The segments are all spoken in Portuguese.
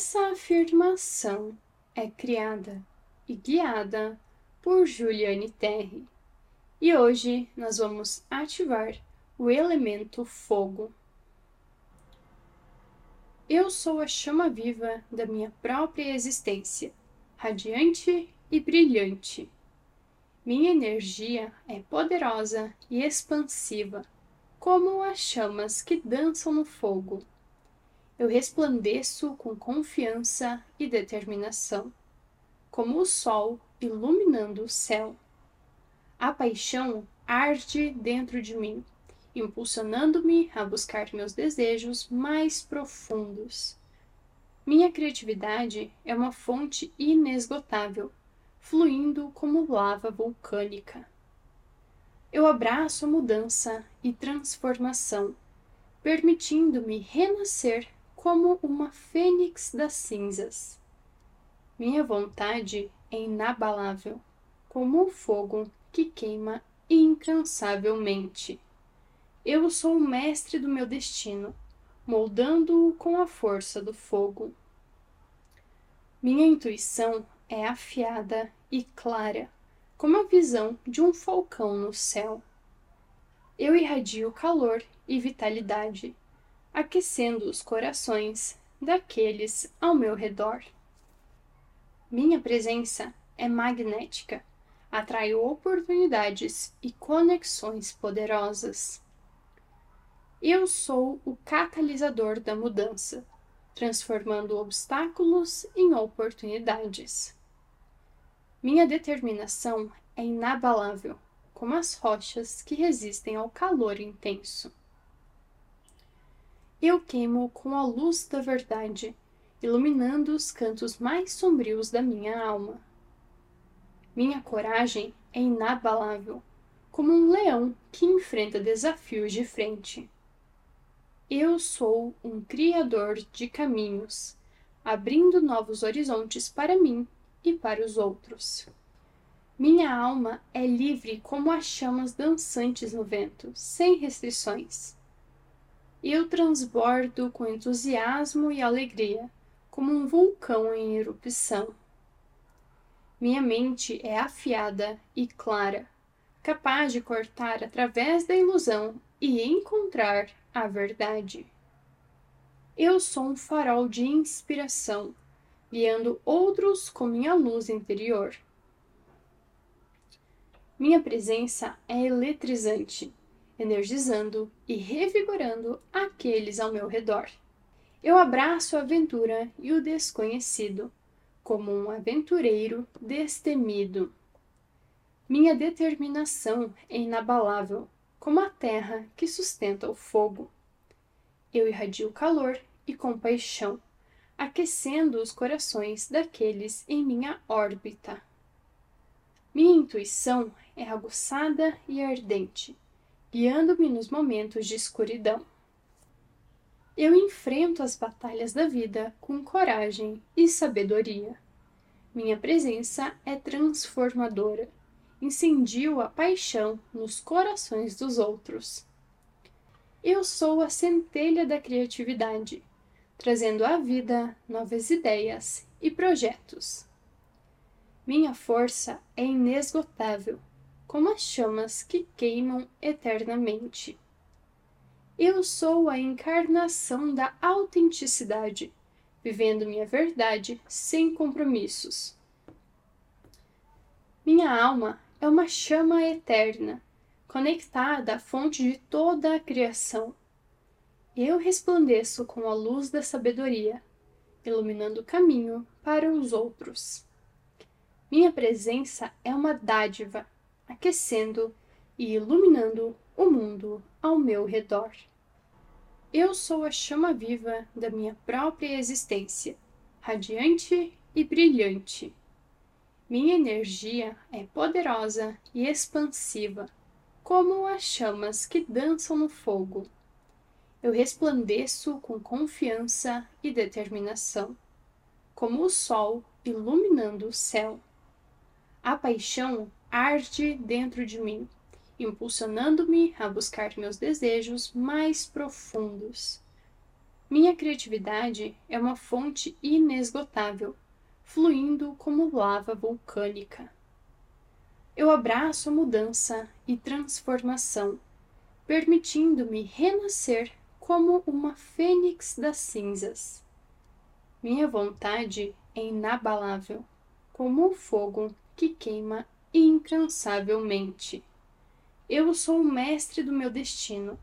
Essa afirmação é criada e guiada por Juliane Terry. E hoje nós vamos ativar o elemento fogo. Eu sou a chama viva da minha própria existência, radiante e brilhante. Minha energia é poderosa e expansiva, como as chamas que dançam no fogo. Eu resplandeço com confiança e determinação, como o sol iluminando o céu. A paixão arde dentro de mim, impulsionando-me a buscar meus desejos mais profundos. Minha criatividade é uma fonte inesgotável fluindo como lava vulcânica. Eu abraço a mudança e transformação, permitindo-me renascer como uma fênix das cinzas. Minha vontade é inabalável, como o fogo que queima incansavelmente. Eu sou o mestre do meu destino, moldando-o com a força do fogo. Minha intuição é afiada e clara, como a visão de um falcão no céu. Eu irradio calor e vitalidade, aquecendo os corações daqueles ao meu redor. Minha presença é magnética, atraio oportunidades e conexões poderosas. Eu sou o catalisador da mudança, transformando obstáculos em oportunidades. Minha determinação é inabalável, como as rochas que resistem ao calor intenso. Eu queimo com a luz da verdade, iluminando os cantos mais sombrios da minha alma. Minha coragem é inabalável, como um leão que enfrenta desafios de frente. Eu sou um criador de caminhos, abrindo novos horizontes para mim e para os outros. Minha alma é livre como as chamas dançantes no vento, sem restrições. Eu transbordo com entusiasmo e alegria, como um vulcão em erupção. Minha mente é afiada e clara, capaz de cortar através da ilusão e encontrar a verdade. Eu sou um farol de inspiração, guiando outros com minha luz interior. Minha presença é eletrizante, energizando e revigorando aqueles ao meu redor. Eu abraço a aventura e o desconhecido, como um aventureiro destemido. Minha determinação é inabalável, como a terra que sustenta o fogo. Eu irradio calor e compaixão, aquecendo os corações daqueles em minha órbita. Minha intuição é aguçada e ardente, guiando-me nos momentos de escuridão. Eu enfrento as batalhas da vida com coragem e sabedoria. Minha presença é transformadora, incendio a paixão nos corações dos outros. Eu sou a centelha da criatividade, trazendo à vida novas ideias e projetos. Minha força é inesgotável, como as chamas que queimam eternamente. Eu sou a encarnação da autenticidade, vivendo minha verdade sem compromissos. Minha alma é uma chama eterna, conectada à fonte de toda a criação eu resplandeço com a luz da sabedoria, iluminando o caminho para os outros. Minha presença é uma dádiva, aquecendo e iluminando o mundo ao meu redor. Eu sou a chama viva da minha própria existência, radiante e brilhante. Minha energia é poderosa e expansiva, como as chamas que dançam no fogo eu resplandeço com confiança e determinação, como o sol iluminando o céu. A paixão arde dentro de mim, impulsionando-me a buscar meus desejos mais profundos. Minha criatividade é uma fonte inesgotável, fluindo como lava vulcânica. Eu abraço a mudança e transformação, permitindo-me renascer como uma fênix das cinzas. Minha vontade é inabalável, como o fogo que queima incansavelmente. Eu sou o mestre do meu destino,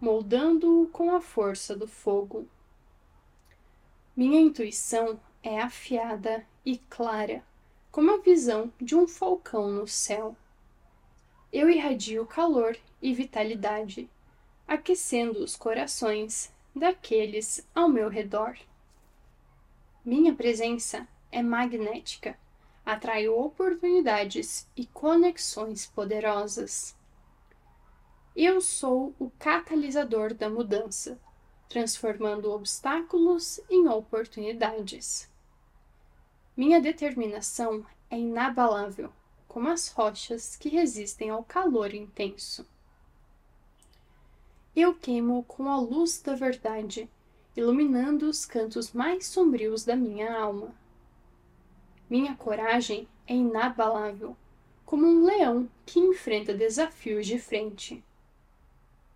moldando-o com a força do fogo. Minha intuição é afiada e clara, como a visão de um falcão no céu. Eu irradio calor e vitalidade, aquecendo os corações daqueles ao meu redor. Minha presença é magnética, atraio oportunidades e conexões poderosas. Eu sou o catalisador da mudança, transformando obstáculos em oportunidades. Minha determinação é inabalável, como as rochas que resistem ao calor intenso. Eu queimo com a luz da verdade iluminando os cantos mais sombrios da minha alma. Minha coragem é inabalável, como um leão que enfrenta desafios de frente.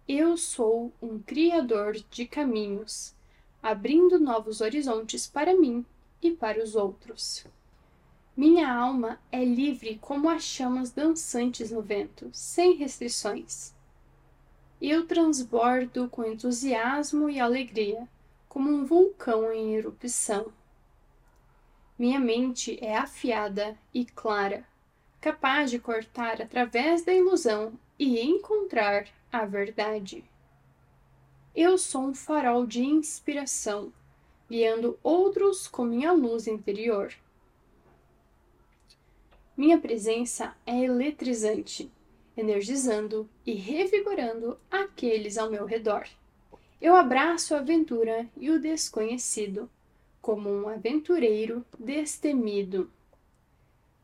Eu sou um criador de caminhos, abrindo novos horizontes para mim e para os outros. Minha alma é livre como as chamas dançantes no vento, sem restrições. Eu transbordo com entusiasmo e alegria, como um vulcão em erupção. Minha mente é afiada e clara, capaz de cortar através da ilusão e encontrar a verdade. Eu sou um farol de inspiração, guiando outros com minha luz interior. Minha presença é eletrizante, energizando e revigorando aqueles ao meu redor. Eu abraço a aventura e o desconhecido, como um aventureiro destemido.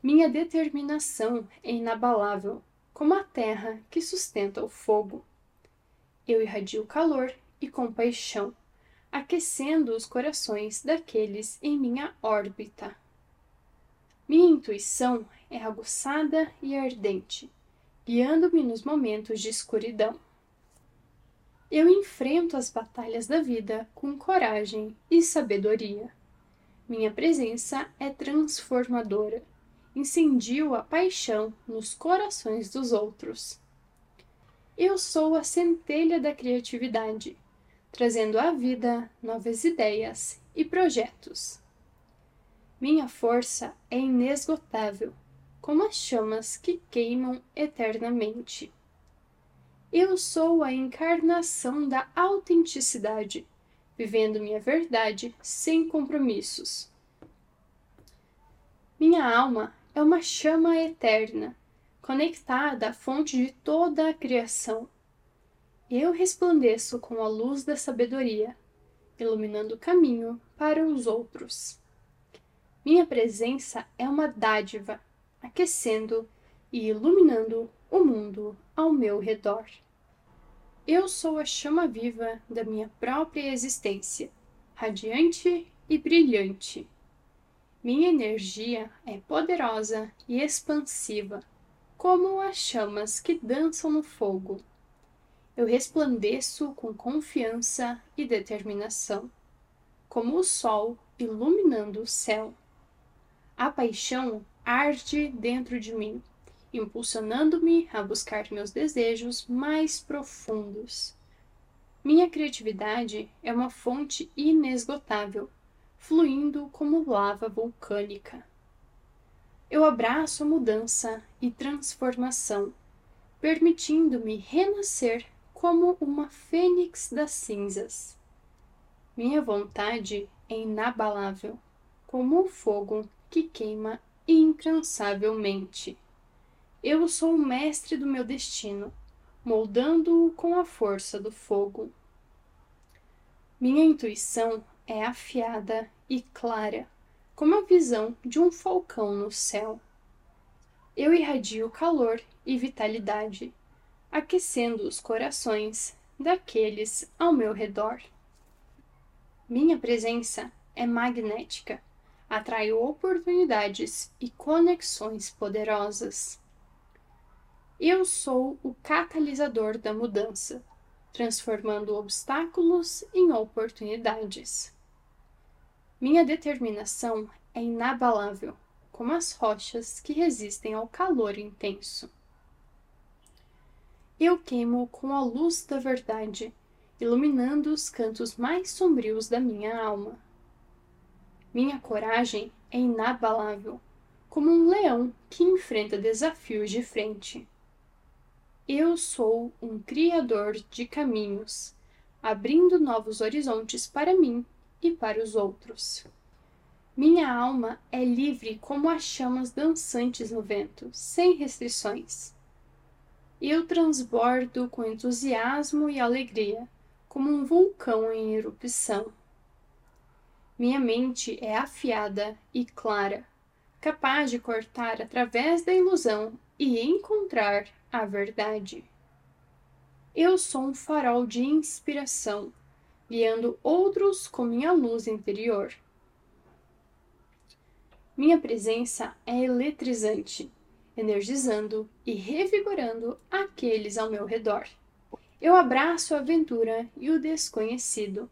Minha determinação é inabalável, como a terra que sustenta o fogo. Eu irradio calor e compaixão, aquecendo os corações daqueles em minha órbita. Minha intuição é aguçada e ardente, guiando-me nos momentos de escuridão. Eu enfrento as batalhas da vida com coragem e sabedoria. Minha presença é transformadora. Incendio a paixão nos corações dos outros. Eu sou a centelha da criatividade, trazendo à vida novas ideias e projetos. Minha força é inesgotável, como as chamas que queimam eternamente. Eu sou a encarnação da autenticidade, vivendo minha verdade sem compromissos. Minha alma é uma chama eterna, conectada à fonte de toda a criação. Eu resplandeço com a luz da sabedoria, iluminando o caminho para os outros. Minha presença é uma dádiva, aquecendo e iluminando o mundo ao meu redor. Eu sou a chama viva da minha própria existência, radiante e brilhante. Minha energia é poderosa e expansiva, como as chamas que dançam no fogo. Eu resplandeço com confiança e determinação, como o sol iluminando o céu. A paixão arde dentro de mim impulsionando-me a buscar meus desejos mais profundos. Minha criatividade é uma fonte inesgotável, fluindo como lava vulcânica. Eu abraço a mudança e transformação, permitindo-me renascer como uma fênix das cinzas. Minha vontade é inabalável, como o fogo que queima incansavelmente. Eu sou o mestre do meu destino, moldando-o com a força do fogo. Minha intuição é afiada e clara, como a visão de um falcão no céu. Eu irradio calor e vitalidade, aquecendo os corações daqueles ao meu redor. Minha presença é magnética, atrai oportunidades e conexões poderosas. Eu sou o catalisador da mudança, transformando obstáculos em oportunidades. Minha determinação é inabalável, como as rochas que resistem ao calor intenso. Eu queimo com a luz da verdade, iluminando os cantos mais sombrios da minha alma. Minha coragem é inabalável, como um leão que enfrenta desafios de frente. Eu sou um criador de caminhos, abrindo novos horizontes para mim e para os outros. Minha alma é livre como as chamas dançantes no vento, sem restrições. Eu transbordo com entusiasmo e alegria, como um vulcão em erupção. Minha mente é afiada e clara, capaz de cortar através da ilusão e encontrar a verdade. Eu sou um farol de inspiração, guiando outros com minha luz interior. Minha presença é eletrizante, energizando e revigorando aqueles ao meu redor. Eu abraço a aventura e o desconhecido,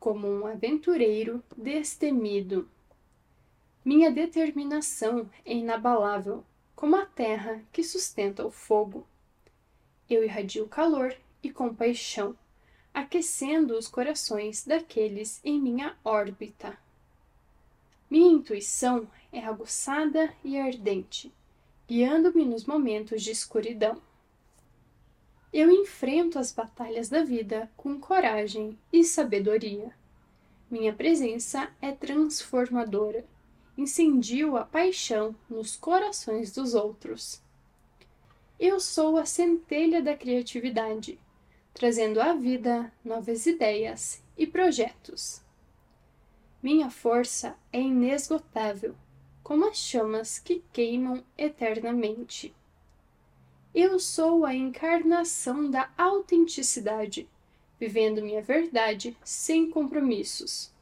como um aventureiro destemido. Minha determinação é inabalável, como a terra que sustenta o fogo. Eu irradio calor e compaixão, aquecendo os corações daqueles em minha órbita. Minha intuição é aguçada e ardente, guiando-me nos momentos de escuridão. Eu enfrento as batalhas da vida com coragem e sabedoria. Minha presença é transformadora, incendio a paixão nos corações dos outros. Eu sou a centelha da criatividade, trazendo à vida novas ideias e projetos. Minha força é inesgotável, como as chamas que queimam eternamente. Eu sou a encarnação da autenticidade, vivendo minha verdade sem compromissos.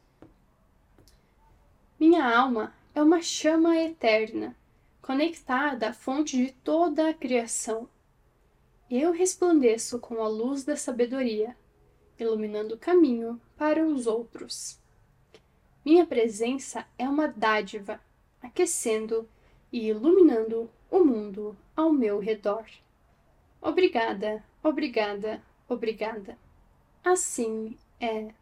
Minha alma é uma chama eterna, conectada à fonte de toda a criação. Eu resplandeço com a luz da sabedoria, iluminando o caminho para os outros. Minha presença é uma dádiva, aquecendo e iluminando o mundo ao meu redor. Obrigada, obrigada, obrigada. Assim é.